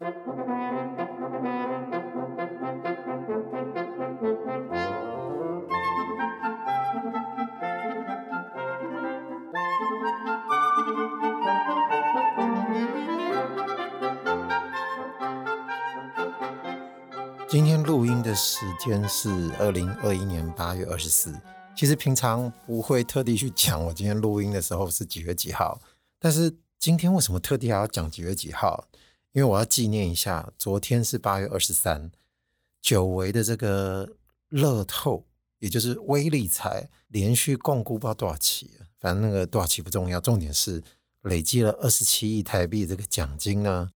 今天录音的时间是二零二一年八月二十四。其实平常不会特地去讲我今天录音的时候是几月几号，但是今天为什么特地还要讲几月几号？因为我要纪念一下，昨天是八月二十三，久违的这个乐透，也就是威力彩，连续共估不知道多少期，反正那个多少期不重要，重点是累积了二十七亿台币这个奖金呢，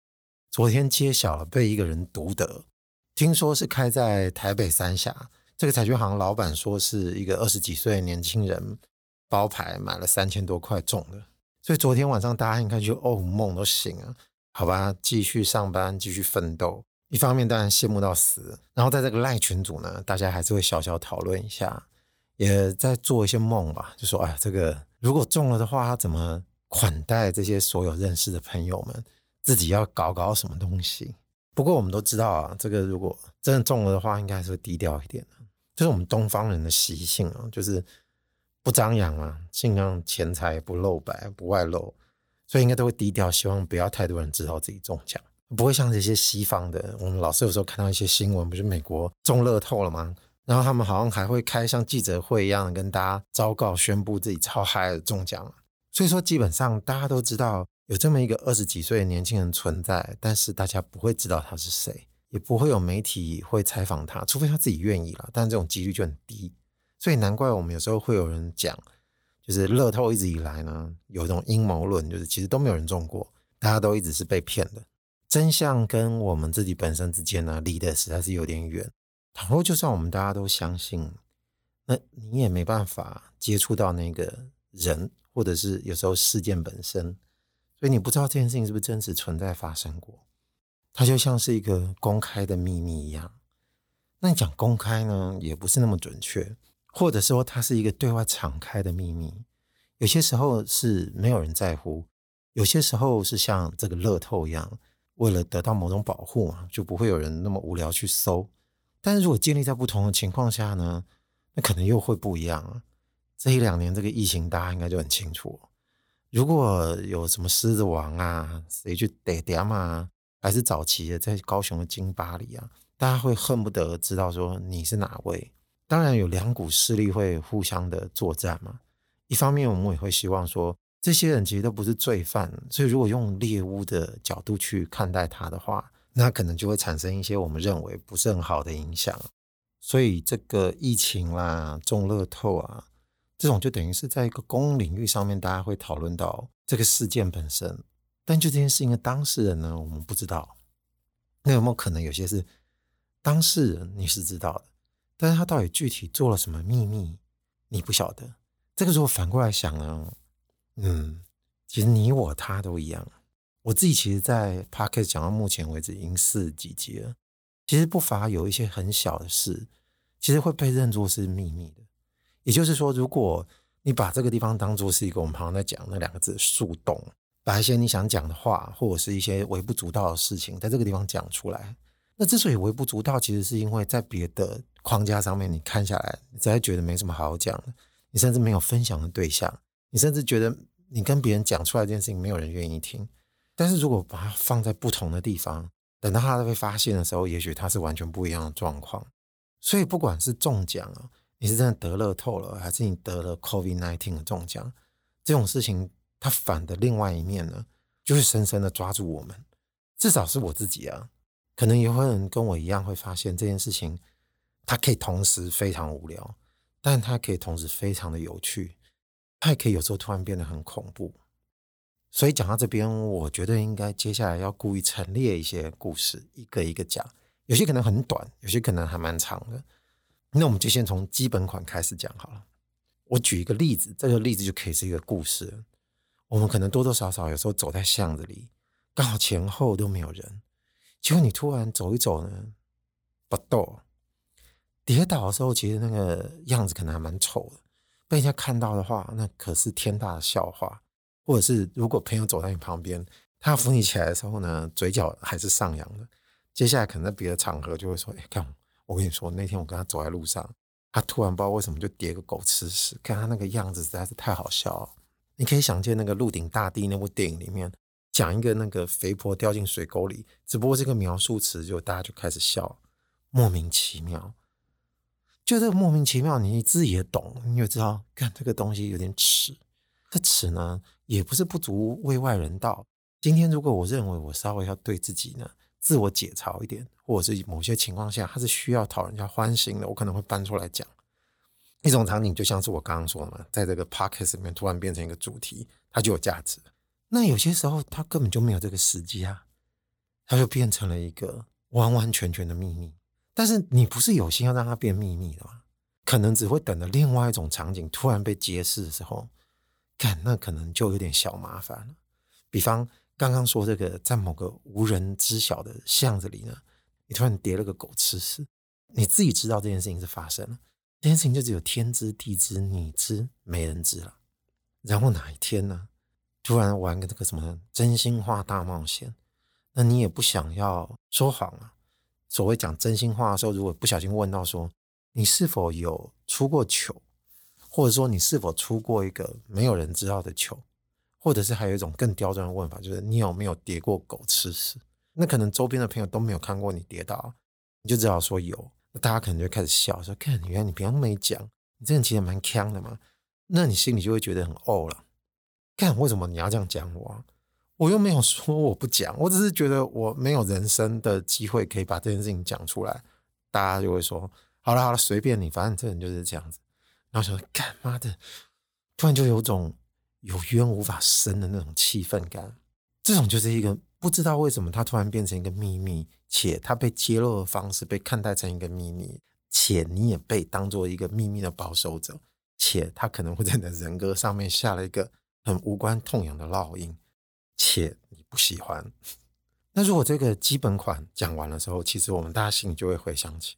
昨天揭晓了，被一个人独得。听说是开在台北三峡，这个彩券行老板说是一个二十几岁的年轻人包牌买了三千多块中的，所以昨天晚上大家应该就哦梦都醒了，好吧，继续上班，继续奋斗。一方面当然羡慕到死，然后在这个赖群组呢，大家还是会小小讨论一下，也在做一些梦吧，就说哎，这个如果中了的话，他怎么款待这些所有认识的朋友们？自己要搞搞什么东西？不过我们都知道啊，这个如果真的中了的话，应该还是会低调一点的。这是我们东方人的习性啊，就是不张扬啊，尽量钱财不露白、不外露，所以应该都会低调，希望不要太多人知道自己中奖，不会像这些西方的。我们老是有时候看到一些新闻，不是美国中乐透了吗？然后他们好像还会开像记者会一样，跟大家昭告宣布自己超嗨的中奖。所以说，基本上大家都知道。有这么一个二十几岁的年轻人存在，但是大家不会知道他是谁，也不会有媒体会采访他，除非他自己愿意了。但这种几率就很低，所以难怪我们有时候会有人讲，就是乐透一直以来呢，有一种阴谋论，就是其实都没有人中过，大家都一直是被骗的。真相跟我们自己本身之间呢，离得实在是有点远。倘若就算我们大家都相信，那你也没办法接触到那个人，或者是有时候事件本身。所以你不知道这件事情是不是真实存在发生过，它就像是一个公开的秘密一样。那你讲公开呢，也不是那么准确，或者说它是一个对外敞开的秘密。有些时候是没有人在乎，有些时候是像这个乐透一样，为了得到某种保护嘛，就不会有人那么无聊去搜。但是如果建立在不同的情况下呢，那可能又会不一样啊。这一两年这个疫情，大家应该就很清楚。如果有什么狮子王啊，谁去逮点嘛，还是早期的在高雄的金巴里啊，大家会恨不得知道说你是哪位。当然有两股势力会互相的作战嘛。一方面我们也会希望说，这些人其实都不是罪犯，所以如果用猎巫的角度去看待他的话，那可能就会产生一些我们认为不是很好的影响。所以这个疫情啦，中乐透啊。这种就等于是在一个公共领域上面，大家会讨论到这个事件本身，但就这件事情的当事人呢，我们不知道。那有没有可能有些是当事人你是知道的，但是他到底具体做了什么秘密，你不晓得。这个时候反过来想呢，嗯，其实你我他都一样。我自己其实，在 Podcast 讲到目前为止已经四几集了，其实不乏有一些很小的事，其实会被认作是秘密的。也就是说，如果你把这个地方当做是一个我们常常在讲那两个字树洞，把一些你想讲的话，或者是一些微不足道的事情，在这个地方讲出来，那之所以微不足道，其实是因为在别的框架上面你看下来，你才觉得没什么好好讲的，你甚至没有分享的对象，你甚至觉得你跟别人讲出来这件事情，没有人愿意听。但是如果把它放在不同的地方，等到他被发现的时候，也许它是完全不一样的状况。所以不管是中奖啊。你是真的得乐透了，还是你得了 COVID-19 的中奖？这种事情，它反的另外一面呢，就会深深的抓住我们。至少是我自己啊，可能也会有人跟我一样，会发现这件事情，它可以同时非常无聊，但它可以同时非常的有趣，它也可以有时候突然变得很恐怖。所以讲到这边，我觉得应该接下来要故意陈列一些故事，一个一个讲。有些可能很短，有些可能还蛮长的。那我们就先从基本款开始讲好了。我举一个例子，这个例子就可以是一个故事。我们可能多多少少有时候走在巷子里，刚好前后都没有人，结果你突然走一走呢，不动，跌倒的时候，其实那个样子可能还蛮丑的，被人家看到的话，那可是天大的笑话。或者是如果朋友走在你旁边，他扶你起来的时候呢，嘴角还是上扬的。接下来可能在别的场合就会说：“哎，看我跟你说，那天我跟他走在路上，他突然不知道为什么就跌个狗吃屎，看他那个样子实在是太好笑了。你可以想见那个《鹿鼎大帝》那部电影里面，讲一个那个肥婆掉进水沟里，只不过这个描述词就大家就开始笑，莫名其妙。就这个莫名其妙，你自己也懂，你也知道，看这个东西有点耻。这耻呢，也不是不足为外人道。今天如果我认为我稍微要对自己呢，自我解嘲一点，或者是某些情况下，它是需要讨人家欢心的，我可能会搬出来讲。一种场景就像是我刚刚说的嘛，在这个 podcast 里面突然变成一个主题，它就有价值。那有些时候它根本就没有这个时机啊，它就变成了一个完完全全的秘密。但是你不是有心要让它变秘密的吗？可能只会等到另外一种场景突然被揭示的时候，看，那可能就有点小麻烦了。比方。刚刚说这个，在某个无人知晓的巷子里呢，你突然叠了个狗吃屎，你自己知道这件事情是发生了，这件事情就只有天知地知你知，没人知了。然后哪一天呢，突然玩个这个什么真心话大冒险，那你也不想要说谎啊。所谓讲真心话的时候，如果不小心问到说你是否有出过糗，或者说你是否出过一个没有人知道的糗。或者是还有一种更刁钻的问法，就是你有没有叠过狗吃屎？那可能周边的朋友都没有看过你跌倒，你就只好说有，那大家可能就开始笑，说看，原来你平常没讲，你这人其实蛮锵的嘛。那你心里就会觉得很怄了。看为什么你要这样讲我？我又没有说我不讲，我只是觉得我没有人生的机会可以把这件事情讲出来，大家就会说好了好了，随便你，反正这人就是这样子。然后说干妈的，突然就有种。有冤无法伸的那种气愤感，这种就是一个不知道为什么他突然变成一个秘密，且他被揭露的方式被看待成一个秘密，且你也被当做一个秘密的保守者，且他可能会在你的人格上面下了一个很无关痛痒的烙印，且你不喜欢。那如果这个基本款讲完了之后，其实我们大家心里就会回想起，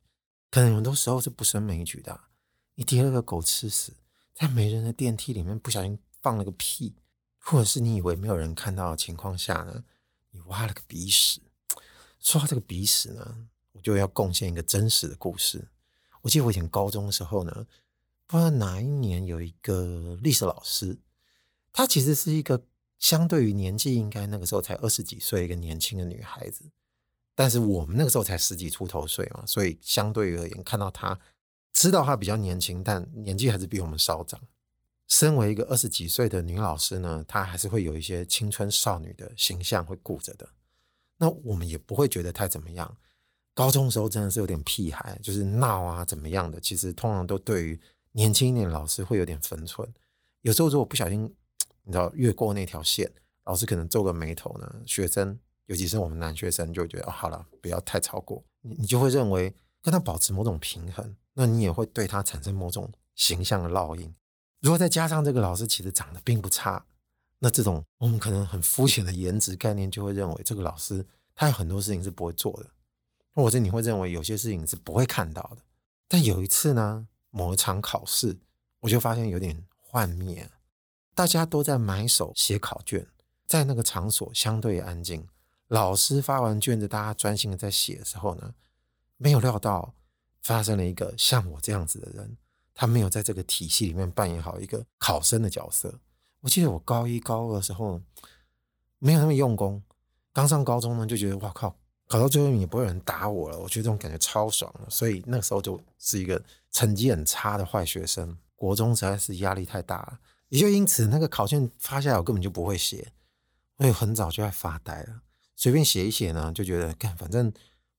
可能很多时候是不胜枚举的。你叠了个狗吃屎，在没人的电梯里面不小心。放了个屁，或者是你以为没有人看到的情况下呢，你挖了个鼻屎。说到这个鼻屎呢，我就要贡献一个真实的故事。我记得我以前高中的时候呢，不知道哪一年有一个历史老师，他其实是一个相对于年纪应该那个时候才二十几岁一个年轻的女孩子，但是我们那个时候才十几出头岁嘛，所以相对而言，看到她知道她比较年轻，但年纪还是比我们稍长。身为一个二十几岁的女老师呢，她还是会有一些青春少女的形象会顾着的。那我们也不会觉得太怎么样。高中的时候真的是有点屁孩，就是闹啊怎么样的。其实通常都对于年轻一点的老师会有点分寸。有时候如果不小心，你知道越过那条线，老师可能皱个眉头呢，学生尤其是我们男学生就觉得哦，好了，不要太超过。你你就会认为跟他保持某种平衡，那你也会对他产生某种形象的烙印。如果再加上这个老师其实长得并不差，那这种我们可能很肤浅的颜值概念就会认为这个老师他有很多事情是不会做的，或者你会认为有些事情是不会看到的。但有一次呢，某一场考试，我就发现有点幻灭，大家都在埋首写考卷，在那个场所相对安静，老师发完卷子，大家专心的在写的时候呢，没有料到发生了一个像我这样子的人。他没有在这个体系里面扮演好一个考生的角色。我记得我高一高二的时候没有那么用功，刚上高中呢就觉得哇靠，考到最后一名也不会有人打我了，我觉得这种感觉超爽了。所以那个时候就是一个成绩很差的坏学生。国中实在是压力太大了，也就因此那个考卷发下来我根本就不会写，我也很早就在发呆了，随便写一写呢就觉得干反正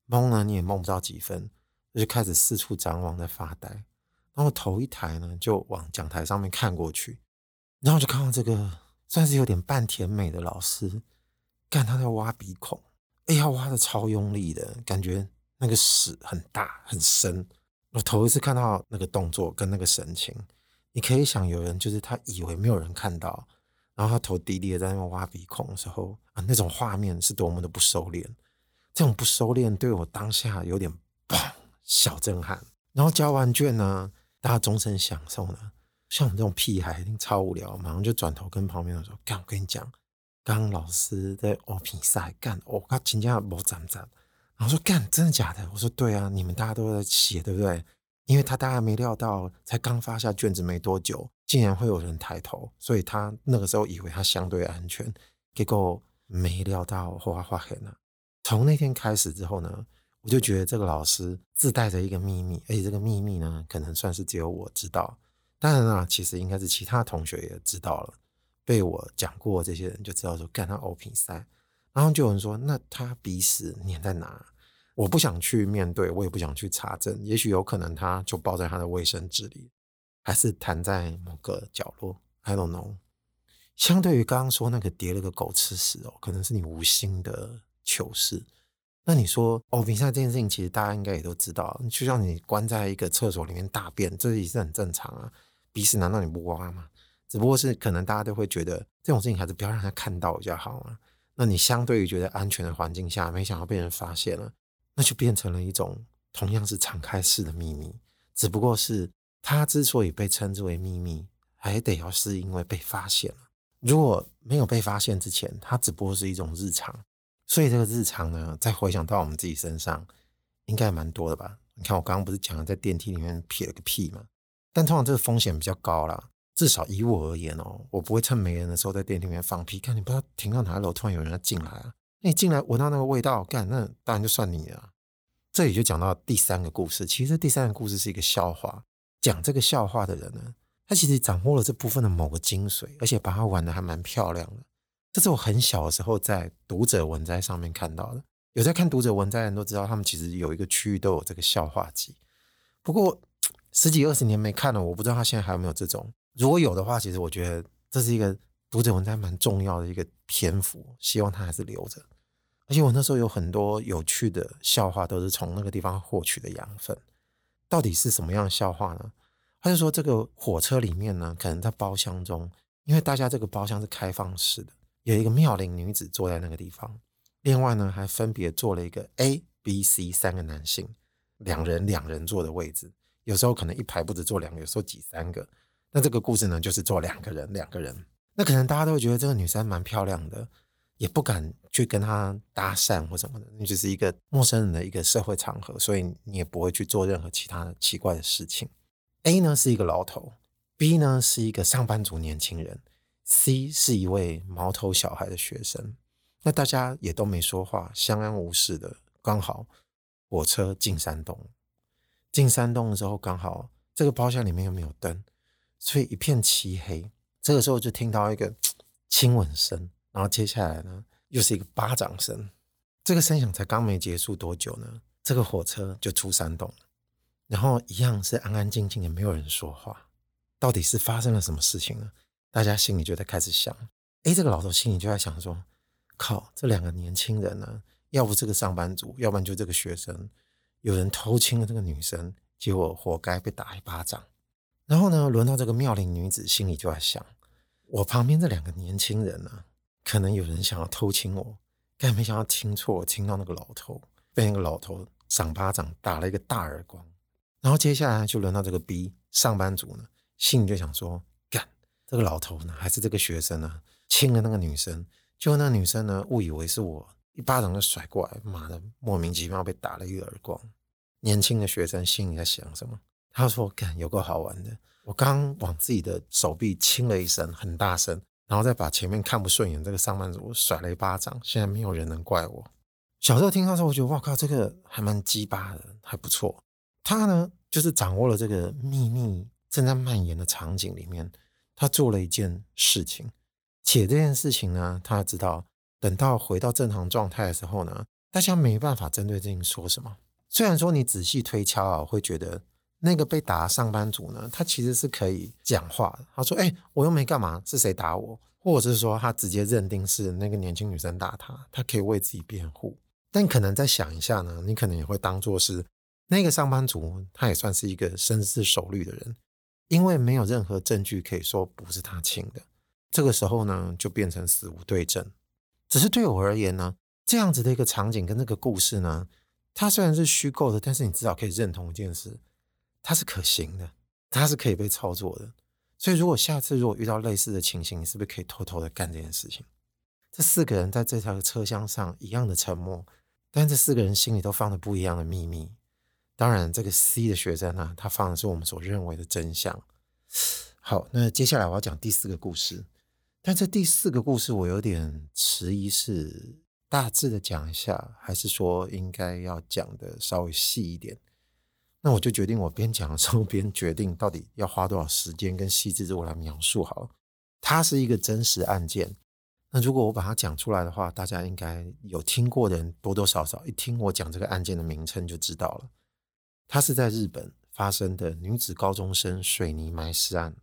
蒙呢你也蒙不到几分，就开始四处张望在发呆。然后头一抬呢，就往讲台上面看过去，然后就看到这个算是有点半甜美的老师，看他在挖鼻孔，哎呀，挖的超用力的感觉，那个屎很大很深。我头一次看到那个动作跟那个神情，你可以想，有人就是他以为没有人看到，然后他头低低的在那边挖鼻孔的时候啊，那种画面是多么的不收敛。这种不收敛对我当下有点砰小震撼。然后交完卷呢。大家终身享受呢，像我们这种屁孩一定超无聊，马上就转头跟旁边人说：“干，我跟你讲，刚老师在欧比赛干，我他请假没站站，然后说干真的假的？我说对啊，你们大家都在写对不对？因为他大概没料到，才刚发下卷子没多久，竟然会有人抬头，所以他那个时候以为他相对安全，结果没料到花花黑了。从那天开始之后呢，我就觉得这个老师自带着一个秘密，而且这个秘密呢，可能算是只有我知道。当然啦，其实应该是其他同学也知道了，被我讲过这些人就知道说，干他欧品赛，然后就有人说，那他鼻屎粘在哪？我不想去面对，我也不想去查证。也许有可能他就包在他的卫生纸里，还是弹在某个角落。I don't know。相对于刚刚说那个叠了个狗吃屎哦，可能是你无心的糗事。那你说哦，比赛这件事情，其实大家应该也都知道。就像你关在一个厕所里面大便，这也是很正常啊。鼻屎难道你不挖吗？只不过是可能大家都会觉得这种事情还是不要让他看到比较好啊。那你相对于觉得安全的环境下，没想到被人发现了。那就变成了一种同样是敞开式的秘密，只不过是它之所以被称之为秘密，还得要是因为被发现了。如果没有被发现之前，它只不过是一种日常。所以这个日常呢，再回想到我们自己身上，应该蛮多的吧？你看我刚刚不是讲了在电梯里面撇了个屁吗？但通常这个风险比较高啦，至少以我而言哦，我不会趁没人的时候在电梯里面放屁。看你不知道停到哪楼，突然有人要进来啊。那你进来闻到那个味道，干，那当然就算你了。这里就讲到第三个故事。其实第三个故事是一个笑话。讲这个笑话的人呢，他其实掌握了这部分的某个精髓，而且把它玩得还蛮漂亮的。这是我很小的时候在读者文摘上面看到的。有在看读者文摘的人都知道，他们其实有一个区域都有这个笑话集。不过十几二十年没看了，我不知道他现在还有没有这种。如果有的话，其实我觉得这是一个读者文摘蛮重要的一个篇幅，希望他还是留着。而且我那时候有很多有趣的笑话，都是从那个地方获取的养分。到底是什么样的笑话呢？他就说这个火车里面呢，可能在包厢中，因为大家这个包厢是开放式的，有一个妙龄女子坐在那个地方，另外呢还分别坐了一个 A、B、C 三个男性，两人两人坐的位置。有时候可能一排不止坐两个，有时候挤三个。那这个故事呢，就是坐两个人，两个人。那可能大家都会觉得这个女生蛮漂亮的。也不敢去跟她搭讪或什么的，你只是一个陌生人的一个社会场合，所以你也不会去做任何其他的奇怪的事情。A 呢是一个老头，B 呢是一个上班族年轻人，C 是一位毛头小孩的学生。那大家也都没说话，相安无事的。刚好火车进山洞，进山洞的时候刚好这个包厢里面又没有灯，所以一片漆黑。这个时候就听到一个亲吻声。然后接下来呢，又是一个巴掌声。这个声响才刚没结束多久呢，这个火车就出山洞了，然后一样是安安静静的，没有人说话。到底是发生了什么事情呢？大家心里就在开始想。哎，这个老头心里就在想说：靠，这两个年轻人呢，要不这个上班族，要不然就这个学生，有人偷亲了这个女生，结果活该被打一巴掌。然后呢，轮到这个妙龄女子心里就在想：我旁边这两个年轻人呢？可能有人想要偷亲我，但没想到亲错，亲到那个老头，被那个老头赏巴掌，打了一个大耳光。然后接下来就轮到这个 B 上班族呢，心里就想说：干，这个老头呢，还是这个学生呢，亲了那个女生，结果那个女生呢，误以为是我，一巴掌就甩过来，妈的，莫名其妙被打了一个耳光。年轻的学生心里在想什么？他说：干，有够好玩的，我刚往自己的手臂亲了一声，很大声。然后再把前面看不顺眼这个上班族甩了一巴掌，现在没有人能怪我。小时候听到说，我觉得哇靠，这个还蛮鸡巴的，还不错。他呢，就是掌握了这个秘密正在蔓延的场景里面，他做了一件事情，且这件事情呢，他知道等到回到正常状态的时候呢，大家没办法针对这件说什么。虽然说你仔细推敲啊，会觉得。那个被打的上班族呢，他其实是可以讲话的。他说：“哎、我又没干嘛，是谁打我？”或者是说他直接认定是那个年轻女生打他，他可以为自己辩护。但可能再想一下呢，你可能也会当做是那个上班族，他也算是一个深思熟虑的人，因为没有任何证据可以说不是他亲的。这个时候呢，就变成死无对证。只是对我而言呢，这样子的一个场景跟这个故事呢，它虽然是虚构的，但是你至少可以认同一件事。它是可行的，它是可以被操作的。所以，如果下次如果遇到类似的情形，你是不是可以偷偷的干这件事情？这四个人在这条车厢上一样的沉默，但这四个人心里都放着不一样的秘密。当然，这个 C 的学生呢，他放的是我们所认为的真相。好，那接下来我要讲第四个故事，但这第四个故事我有点迟疑，是大致的讲一下，还是说应该要讲的稍微细一点？那我就决定，我边讲的时候边决定到底要花多少时间跟细致，我来描述好了。它是一个真实案件，那如果我把它讲出来的话，大家应该有听过的人多多少少一听我讲这个案件的名称就知道了。它是在日本发生的女子高中生水泥埋尸案。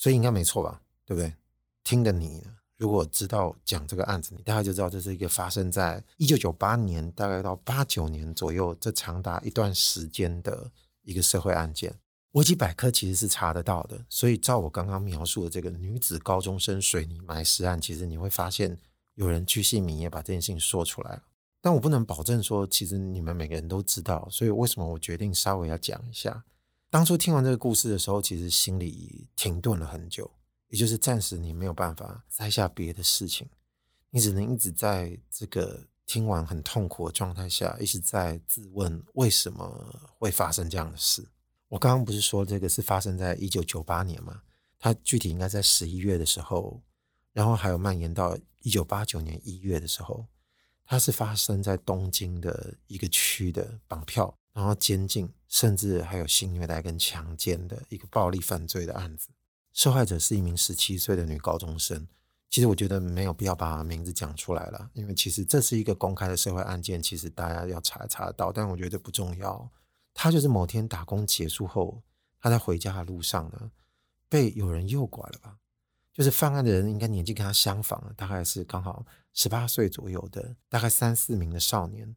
所以应该没错吧，对不对？听的你，如果知道讲这个案子，你大概就知道这是一个发生在一九九八年，大概到八九年左右，这长达一段时间的一个社会案件。维基百科其实是查得到的，所以照我刚刚描述的这个女子高中生水泥埋尸案，其实你会发现有人巨细靡遗把这件事情说出来了。但我不能保证说，其实你们每个人都知道，所以为什么我决定稍微要讲一下。当初听完这个故事的时候，其实心里停顿了很久，也就是暂时你没有办法摘下别的事情，你只能一直在这个听完很痛苦的状态下，一直在自问为什么会发生这样的事。我刚刚不是说这个是发生在一九九八年吗？它具体应该在十一月的时候，然后还有蔓延到一九八九年一月的时候，它是发生在东京的一个区的绑票。然后监禁，甚至还有性虐待跟强奸的一个暴力犯罪的案子，受害者是一名十七岁的女高中生。其实我觉得没有必要把名字讲出来了，因为其实这是一个公开的社会案件，其实大家要查查得到，但我觉得不重要。他就是某天打工结束后，他在回家的路上呢，被有人诱拐了吧？就是犯案的人应该年纪跟他相仿，大概是刚好十八岁左右的，大概三四名的少年。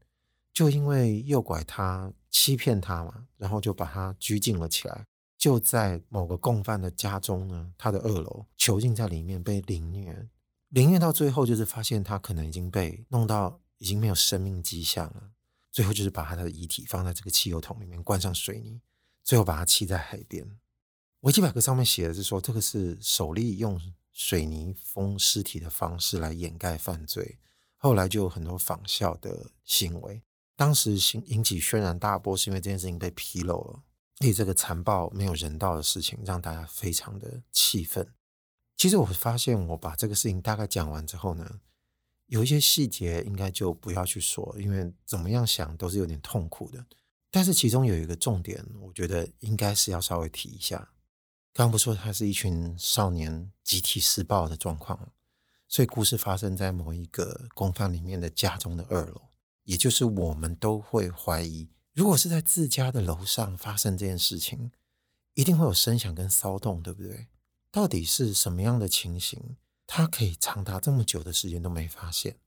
就因为诱拐他、欺骗他嘛，然后就把他拘禁了起来。就在某个共犯的家中呢，他的二楼囚禁在里面被凌虐，凌虐到最后就是发现他可能已经被弄到已经没有生命迹象了。最后就是把他的遗体放在这个汽油桶里面，灌上水泥，最后把他弃在海边。维基百科上面写的是说，这个是首例用水泥封尸体的方式来掩盖犯罪，后来就有很多仿效的行为。当时引引起轩然大波，是因为这件事情被披露了，所以这个残暴没有人道的事情让大家非常的气愤。其实我发现，我把这个事情大概讲完之后呢，有一些细节应该就不要去说，因为怎么样想都是有点痛苦的。但是其中有一个重点，我觉得应该是要稍微提一下。刚刚不说他是一群少年集体施暴的状况，所以故事发生在某一个公犯里面的家中的二楼。也就是我们都会怀疑，如果是在自家的楼上发生这件事情，一定会有声响跟骚动，对不对？到底是什么样的情形，他可以长达这么久的时间都没发现？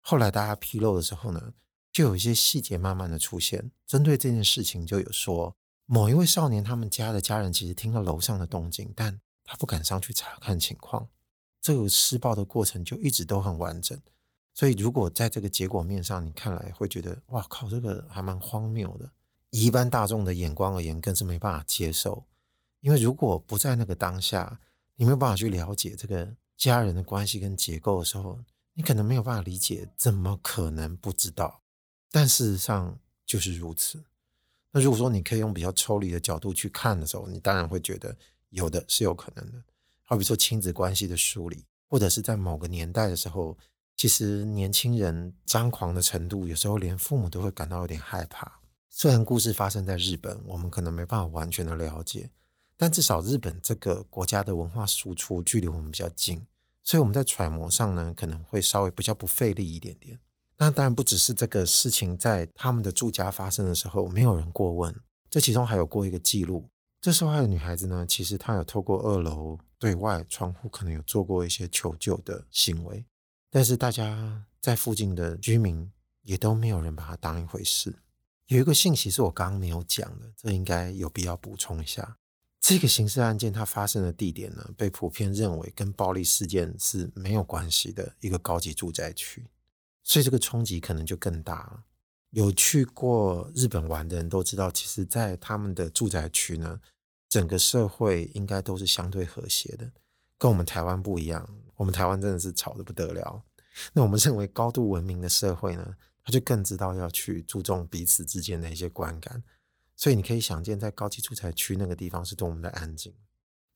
后来大家披露的时候呢，就有一些细节慢慢的出现。针对这件事情，就有说某一位少年他们家的家人其实听到楼上的动静，但他不敢上去查看情况。这个施暴的过程就一直都很完整。所以，如果在这个结果面上，你看来会觉得，哇靠，这个还蛮荒谬的。以一般大众的眼光而言，更是没办法接受。因为如果不在那个当下，你没有办法去了解这个家人的关系跟结构的时候，你可能没有办法理解，怎么可能不知道？但事实上就是如此。那如果说你可以用比较抽离的角度去看的时候，你当然会觉得有的是有可能的。好比说亲子关系的梳理，或者是在某个年代的时候。其实年轻人张狂的程度，有时候连父母都会感到有点害怕。虽然故事发生在日本，我们可能没办法完全的了解，但至少日本这个国家的文化输出距离我们比较近，所以我们在揣摩上呢，可能会稍微比较不费力一点点。那当然不只是这个事情在他们的住家发生的时候，没有人过问，这其中还有过一个记录。这受害的女孩子呢，其实她有透过二楼对外窗户，可能有做过一些求救的行为。但是大家在附近的居民也都没有人把它当一回事。有一个信息是我刚刚没有讲的，这应该有必要补充一下。这个刑事案件它发生的地点呢，被普遍认为跟暴力事件是没有关系的一个高级住宅区，所以这个冲击可能就更大了。有去过日本玩的人都知道，其实，在他们的住宅区呢，整个社会应该都是相对和谐的。跟我们台湾不一样，我们台湾真的是吵得不得了。那我们认为高度文明的社会呢，他就更知道要去注重彼此之间的一些观感。所以你可以想见，在高级住宅区那个地方是多么的安静。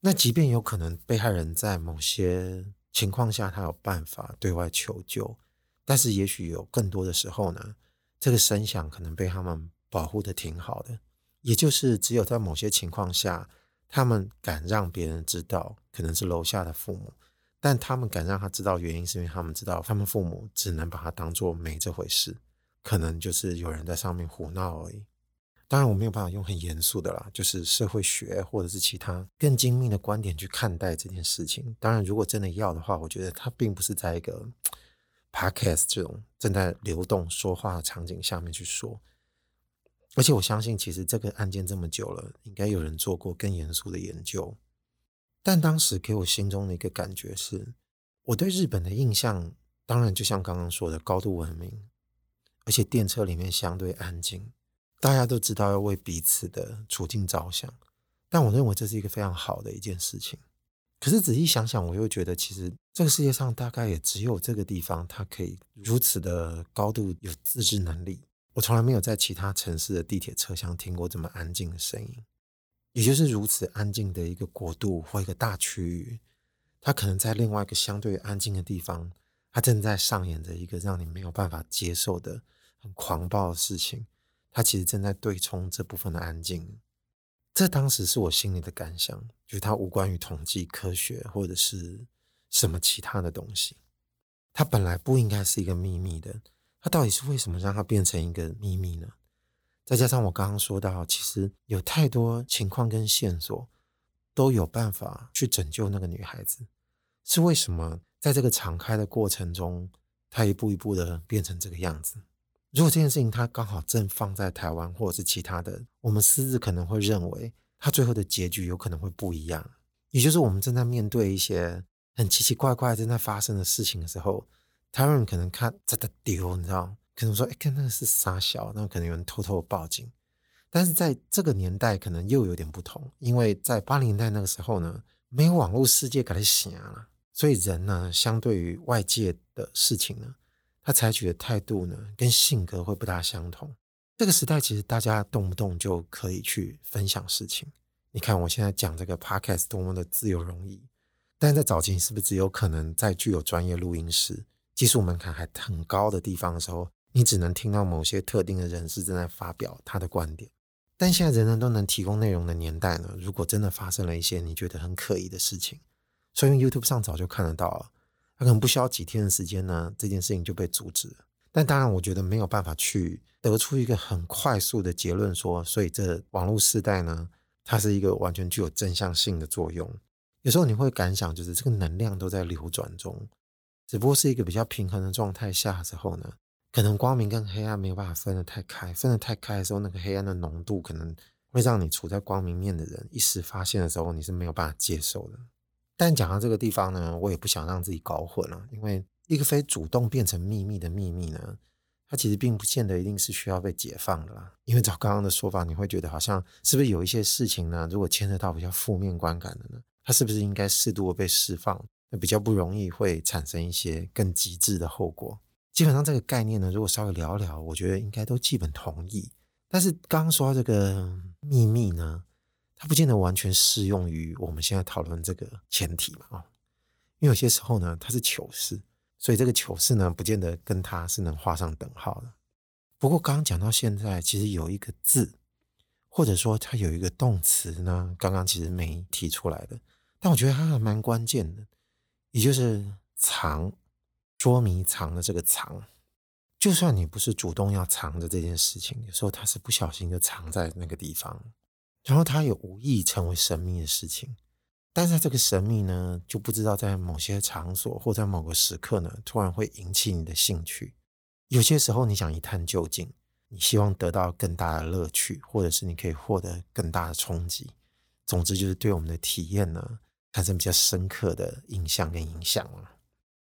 那即便有可能被害人在某些情况下他有办法对外求救，但是也许有更多的时候呢，这个声响可能被他们保护得挺好的。也就是只有在某些情况下，他们敢让别人知道，可能是楼下的父母，但他们敢让他知道原因，是因为他们知道他们父母只能把他当做没这回事，可能就是有人在上面胡闹而已。当然，我没有办法用很严肃的啦，就是社会学或者是其他更精密的观点去看待这件事情。当然，如果真的要的话，我觉得他并不是在一个 podcast 这种正在流动说话的场景下面去说。而且我相信，其实这个案件这么久了，应该有人做过更严肃的研究。但当时给我心中的一个感觉是，我对日本的印象，当然就像刚刚说的，高度文明，而且电车里面相对安静。大家都知道要为彼此的处境着想，但我认为这是一个非常好的一件事情。可是仔细想想，我又觉得其实这个世界上大概也只有这个地方，它可以如此的高度有自制能力。我从来没有在其他城市的地铁车厢听过这么安静的声音，也就是如此安静的一个国度或一个大区域，它可能在另外一个相对安静的地方，它正在上演着一个让你没有办法接受的很狂暴的事情。它其实正在对冲这部分的安静，这当时是我心里的感想，就是它无关于统计科学或者是什么其他的东西，它本来不应该是一个秘密的，它到底是为什么让它变成一个秘密呢？再加上我刚刚说到，其实有太多情况跟线索都有办法去拯救那个女孩子，是为什么在这个敞开的过程中，她一步一步的变成这个样子？如果这件事情它刚好正放在台湾或者是其他的，我们私自可能会认为她最后的结局有可能会不一样。也就是我们正在面对一些很奇奇怪怪正在发生的事情的时候，台湾人可能看真的丢，你知道？可能说，哎，看那个是傻小，那可能有人偷偷报警。但是在这个年代，可能又有点不同，因为在八零年代那个时候呢，没有网络世界给他写了，所以人呢，相对于外界的事情呢。他采取的态度呢，跟性格会不大相同。这个时代其实大家动不动就可以去分享事情。你看我现在讲这个 podcast 多么的自由容易，但是在早期是不是只有可能在具有专业录音室、技术门槛还很高的地方的时候，你只能听到某些特定的人士正在发表他的观点？但现在人人都能提供内容的年代呢，如果真的发生了一些你觉得很可疑的事情，所以 YouTube 上早就看得到了。他可能不需要几天的时间呢，这件事情就被阻止了。但当然，我觉得没有办法去得出一个很快速的结论，说，所以这网络时代呢，它是一个完全具有正向性的作用。有时候你会感想，就是这个能量都在流转中，只不过是一个比较平衡的状态下之后呢，可能光明跟黑暗没有办法分得太开，分得太开的时候，那个黑暗的浓度可能会让你处在光明面的人一时发现的时候，你是没有办法接受的。但讲到这个地方呢，我也不想让自己搞混了，因为一个非主动变成秘密的秘密呢，它其实并不见得一定是需要被解放的啦。因为照刚刚的说法，你会觉得好像是不是有一些事情呢？如果牵涉到比较负面观感的呢，它是不是应该适度的被释放？那比较不容易会产生一些更极致的后果。基本上这个概念呢，如果稍微聊聊，我觉得应该都基本同意。但是刚刚说到这个秘密呢？它不见得完全适用于我们现在讨论这个前提嘛，啊，因为有些时候呢，它是糗事，所以这个糗事呢，不见得跟它是能画上等号的。不过刚刚讲到现在，其实有一个字，或者说它有一个动词呢，刚刚其实没提出来的，但我觉得它还蛮关键的，也就是藏，捉迷藏的这个藏。就算你不是主动要藏着这件事情，有时候它是不小心就藏在那个地方。然后它也无意成为神秘的事情，但是这个神秘呢，就不知道在某些场所或在某个时刻呢，突然会引起你的兴趣。有些时候你想一探究竟，你希望得到更大的乐趣，或者是你可以获得更大的冲击。总之就是对我们的体验呢，产生比较深刻的印象跟影响了。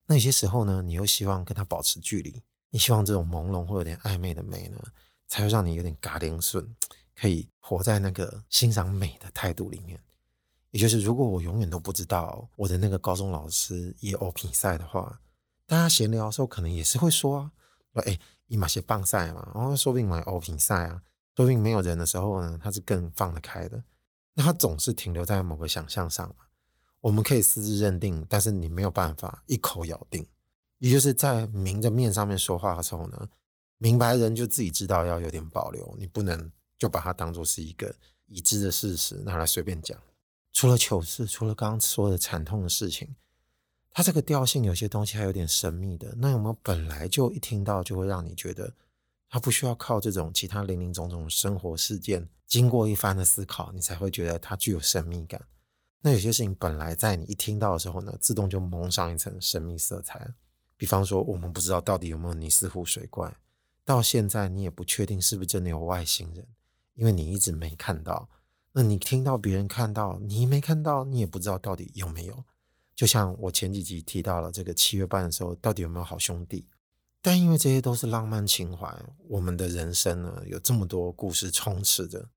那有些时候呢，你又希望跟他保持距离，你希望这种朦胧或有点暧昧的美呢，才会让你有点嘎铃顺。可以活在那个欣赏美的态度里面，也就是如果我永远都不知道我的那个高中老师也欧比赛的话，大家闲聊的时候可能也是会说啊，说哎，一马些棒赛嘛，然后说不定买欧品赛啊，说不定没有人的时候呢，他是更放得开的。那他总是停留在某个想象上嘛，我们可以私自认定，但是你没有办法一口咬定。也就是在明着面上面说话的时候呢，明白人就自己知道要有点保留，你不能就把它当做是一个已知的事实拿来随便讲。除了糗事，除了刚刚说的惨痛的事情，它这个调性有些东西还有点神秘的。那有没有本来就一听到就会让你觉得它不需要靠这种其他林林总总的生活事件，经过一番的思考，你才会觉得它具有神秘感？那有些事情本来在你一听到的时候呢，自动就蒙上一层神秘色彩。比方说，我们不知道到底有没有尼斯湖水怪，到现在你也不确定是不是真的有外星人，因为你一直没看到。那你听到别人看到，你没看到，你也不知道到底有没有。就像我前几集提到了这个七月半的时候，到底有没有好兄弟？但因为这些都是浪漫情怀，我们的人生呢，有这么多故事充斥着，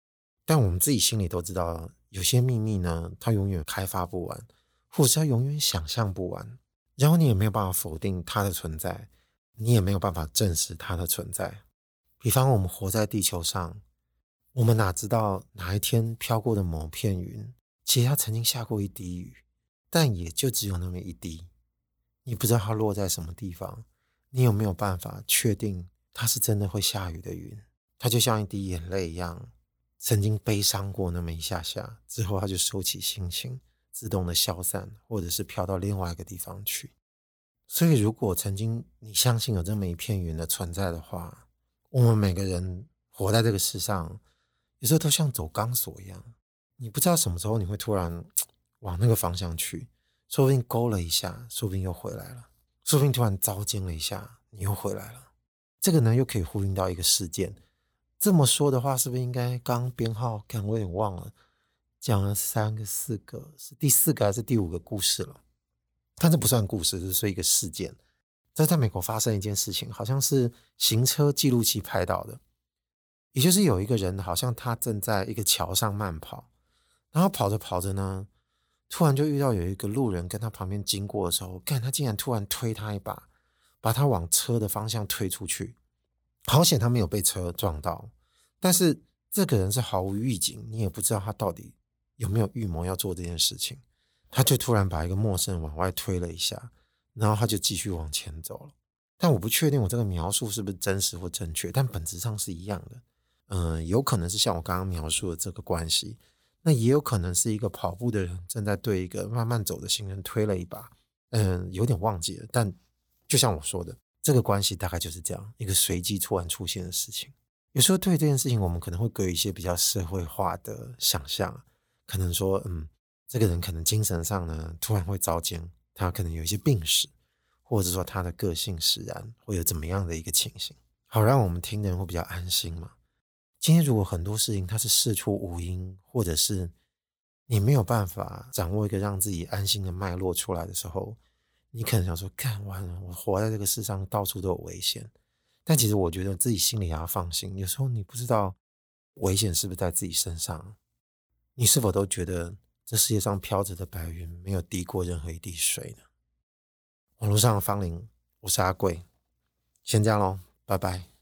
但我们自己心里都知道，有些秘密呢，它永远开发不完，或者是它永远想象不完。然后你也没有办法否定它的存在，你也没有办法证实它的存在。比方我们活在地球上，我们哪知道哪一天飘过的某片云，其实它曾经下过一滴雨，但也就只有那么一滴。你不知道它落在什么地方，你有没有办法确定它是真的会下雨的云？它就像一滴眼泪一样，曾经悲伤过那么一下下，之后它就收起心情。自动的消散，或者是飘到另外一个地方去。所以，如果曾经你相信有这么一片云的存在的话，我们每个人活在这个世上，有时候都像走钢索一样，你不知道什么时候你会突然 往那个方向去，说不定勾了一下，说不定又回来了，说不定突然遭惊了一下，你又回来了。这个呢，又可以呼应到一个事件。这么说的话，是不是应该刚编号？看我有点忘了。讲了三个、四个，是第四个还是第五个故事了？但这不算故事，这是一个事件。这在美国发生一件事情，好像是行车记录器拍到的。也就是有一个人，好像他正在一个桥上慢跑，然后跑着跑着呢，突然就遇到有一个路人跟他旁边经过的时候，看他竟然突然推他一把，把他往车的方向推出去。好险他没有被车撞到，但是这个人是毫无预警，你也不知道他到底。有没有预谋要做这件事情？他就突然把一个陌生人往外推了一下，然后他就继续往前走了。但我不确定我这个描述是不是真实或正确，但本质上是一样的。嗯，有可能是像我刚刚描述的这个关系，那也有可能是一个跑步的人正在对一个慢慢走的行人推了一把。嗯，有点忘记了。但就像我说的，这个关系大概就是这样一个随机突然出现的事情。有时候对这件事情，我们可能会给一些比较社会化的想象。可能说，嗯，这个人可能精神上呢突然会遭奸，他可能有一些病史，或者说他的个性使然会有怎么样的一个情形，好让我们听的人会比较安心嘛。今天如果很多事情它是事出无因，或者是你没有办法掌握一个让自己安心的脉络出来的时候，你可能想说，干完了，我活在这个世上到处都有危险，但其实我觉得自己心里也要放心，有时候你不知道危险是不是在自己身上。你是否都觉得这世界上飘着的白云没有滴过任何一滴水呢？网络上的芳龄，我是阿贵，先这样喽，拜拜。